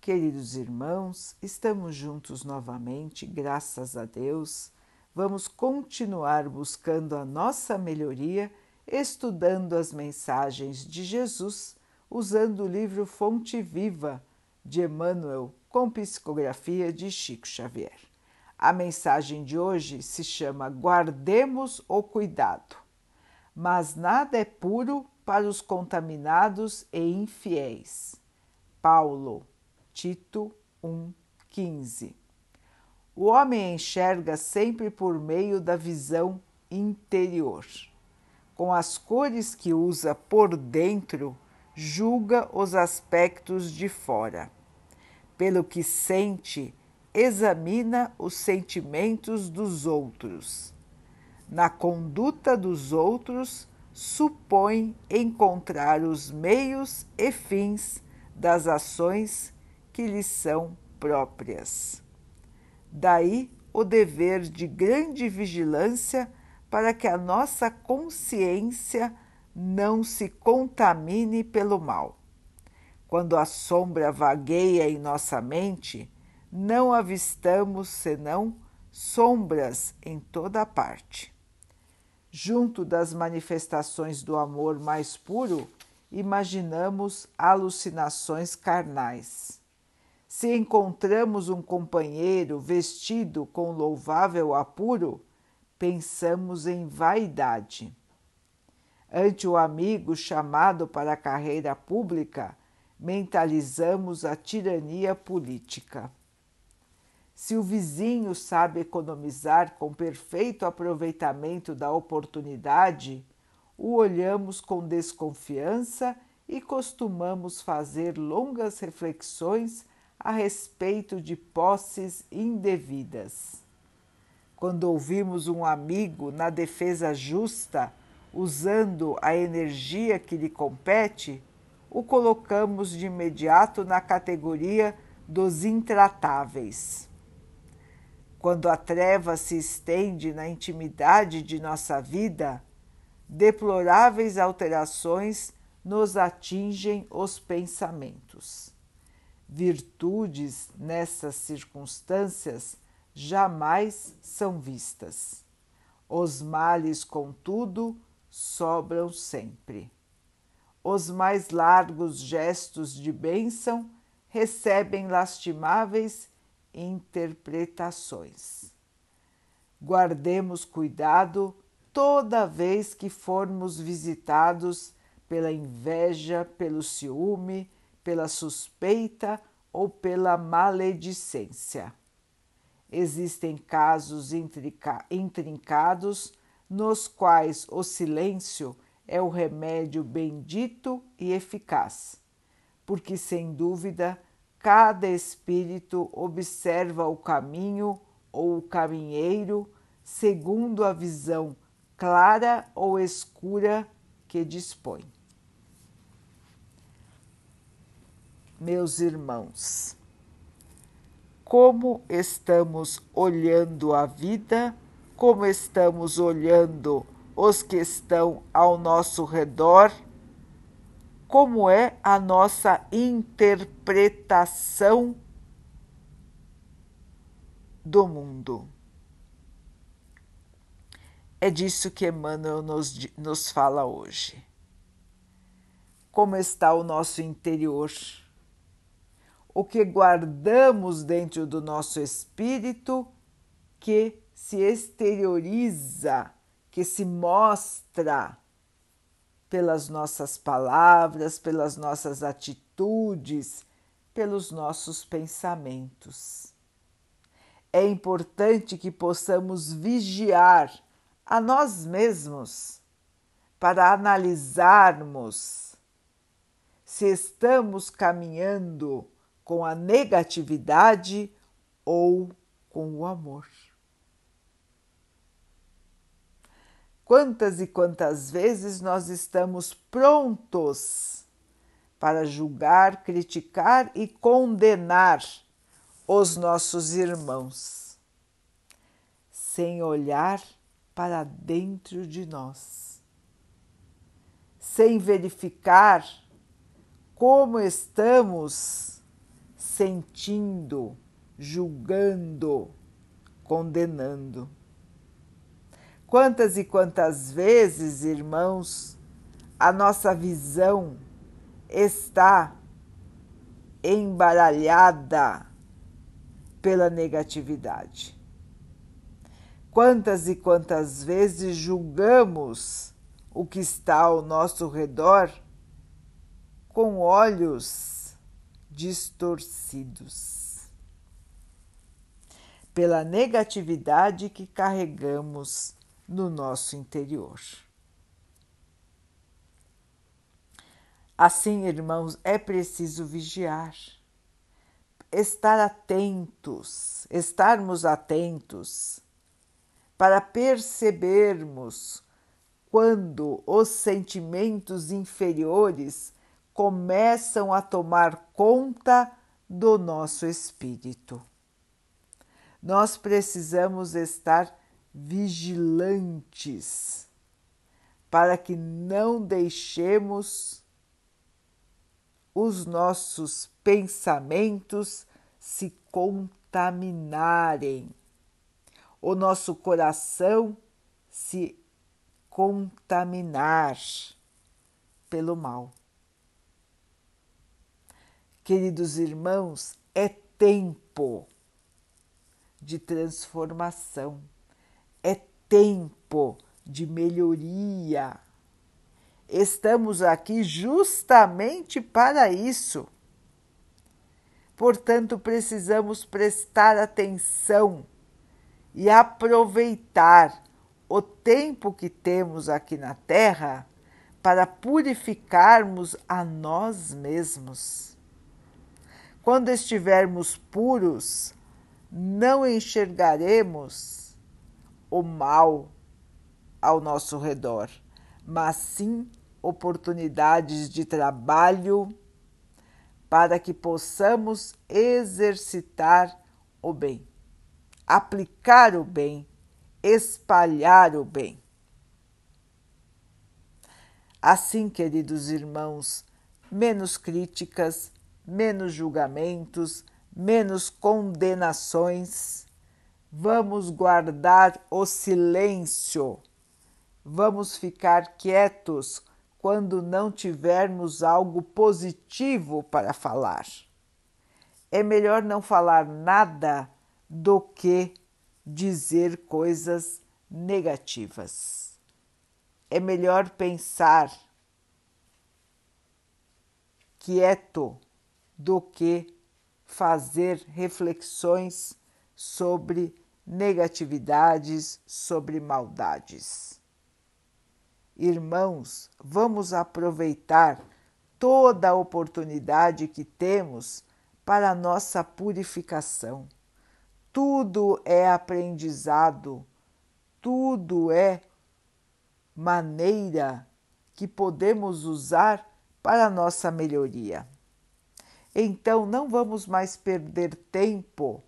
Queridos irmãos, estamos juntos novamente, graças a Deus. Vamos continuar buscando a nossa melhoria, estudando as mensagens de Jesus, usando o livro Fonte Viva de Emmanuel, com psicografia de Chico Xavier. A mensagem de hoje se chama Guardemos o Cuidado. Mas nada é puro para os contaminados e infiéis. Paulo, Tito 1,15 O homem enxerga sempre por meio da visão interior. Com as cores que usa por dentro, julga os aspectos de fora. Pelo que sente, examina os sentimentos dos outros. Na conduta dos outros, supõe encontrar os meios e fins das ações que lhes são próprias. Daí o dever de grande vigilância para que a nossa consciência não se contamine pelo mal. Quando a sombra vagueia em nossa mente, não avistamos senão sombras em toda parte. Junto das manifestações do amor mais puro, imaginamos alucinações carnais. Se encontramos um companheiro vestido com louvável apuro, pensamos em vaidade. Ante o amigo chamado para a carreira pública, mentalizamos a tirania política. Se o vizinho sabe economizar com perfeito aproveitamento da oportunidade, o olhamos com desconfiança e costumamos fazer longas reflexões a respeito de posses indevidas. Quando ouvimos um amigo na defesa justa, usando a energia que lhe compete, o colocamos de imediato na categoria dos intratáveis. Quando a treva se estende na intimidade de nossa vida, deploráveis alterações nos atingem os pensamentos. Virtudes nessas circunstâncias jamais são vistas. Os males, contudo, sobram sempre. Os mais largos gestos de bênção recebem lastimáveis interpretações. Guardemos cuidado toda vez que formos visitados pela inveja, pelo ciúme, pela suspeita ou pela maledicência. Existem casos intrincados nos quais o silêncio é o remédio bendito e eficaz, porque sem dúvida cada espírito observa o caminho ou o caminheiro segundo a visão clara ou escura que dispõe. Meus irmãos, como estamos olhando a vida, como estamos olhando os que estão ao nosso redor como é a nossa interpretação do mundo. É disso que Emmanuel nos, nos fala hoje. Como está o nosso interior? O que guardamos dentro do nosso espírito que se exterioriza, que se mostra pelas nossas palavras, pelas nossas atitudes, pelos nossos pensamentos. É importante que possamos vigiar a nós mesmos para analisarmos se estamos caminhando com a negatividade ou com o amor. Quantas e quantas vezes nós estamos prontos para julgar, criticar e condenar os nossos irmãos, sem olhar para dentro de nós, sem verificar como estamos sentindo, julgando, condenando. Quantas e quantas vezes, irmãos, a nossa visão está embaralhada pela negatividade. Quantas e quantas vezes julgamos o que está ao nosso redor com olhos distorcidos pela negatividade que carregamos no nosso interior. Assim, irmãos, é preciso vigiar, estar atentos, estarmos atentos para percebermos quando os sentimentos inferiores começam a tomar conta do nosso espírito. Nós precisamos estar vigilantes para que não deixemos os nossos pensamentos se contaminarem, o nosso coração se contaminar pelo mal. Queridos irmãos, é tempo de transformação, é tempo de melhoria Estamos aqui justamente para isso. Portanto, precisamos prestar atenção e aproveitar o tempo que temos aqui na Terra para purificarmos a nós mesmos. Quando estivermos puros, não enxergaremos o mal ao nosso redor, mas sim oportunidades de trabalho para que possamos exercitar o bem, aplicar o bem, espalhar o bem. Assim, queridos irmãos, menos críticas, menos julgamentos, menos condenações. Vamos guardar o silêncio, vamos ficar quietos quando não tivermos algo positivo para falar. É melhor não falar nada do que dizer coisas negativas. É melhor pensar quieto do que fazer reflexões sobre negatividades, sobre maldades. Irmãos, vamos aproveitar toda a oportunidade que temos para nossa purificação. Tudo é aprendizado, tudo é maneira que podemos usar para nossa melhoria. Então, não vamos mais perder tempo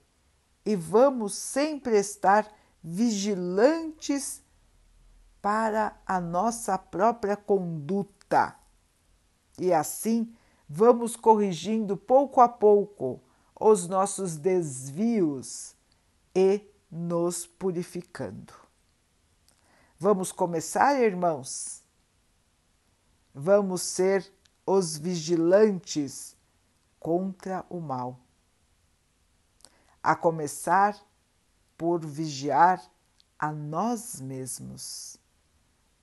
e vamos sempre estar vigilantes para a nossa própria conduta. E assim vamos corrigindo pouco a pouco os nossos desvios e nos purificando. Vamos começar, irmãos? Vamos ser os vigilantes contra o mal. A começar por vigiar a nós mesmos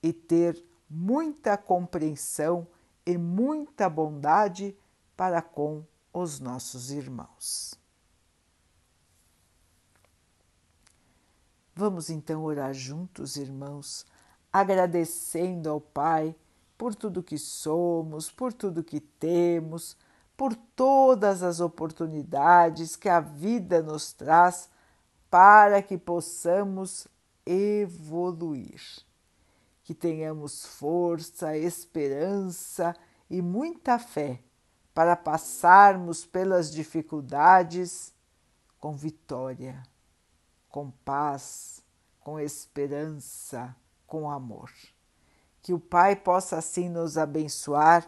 e ter muita compreensão e muita bondade para com os nossos irmãos. Vamos então orar juntos, irmãos, agradecendo ao Pai por tudo que somos, por tudo que temos, por todas as oportunidades que a vida nos traz para que possamos evoluir que tenhamos força, esperança e muita fé para passarmos pelas dificuldades com vitória, com paz, com esperança, com amor. Que o Pai possa assim nos abençoar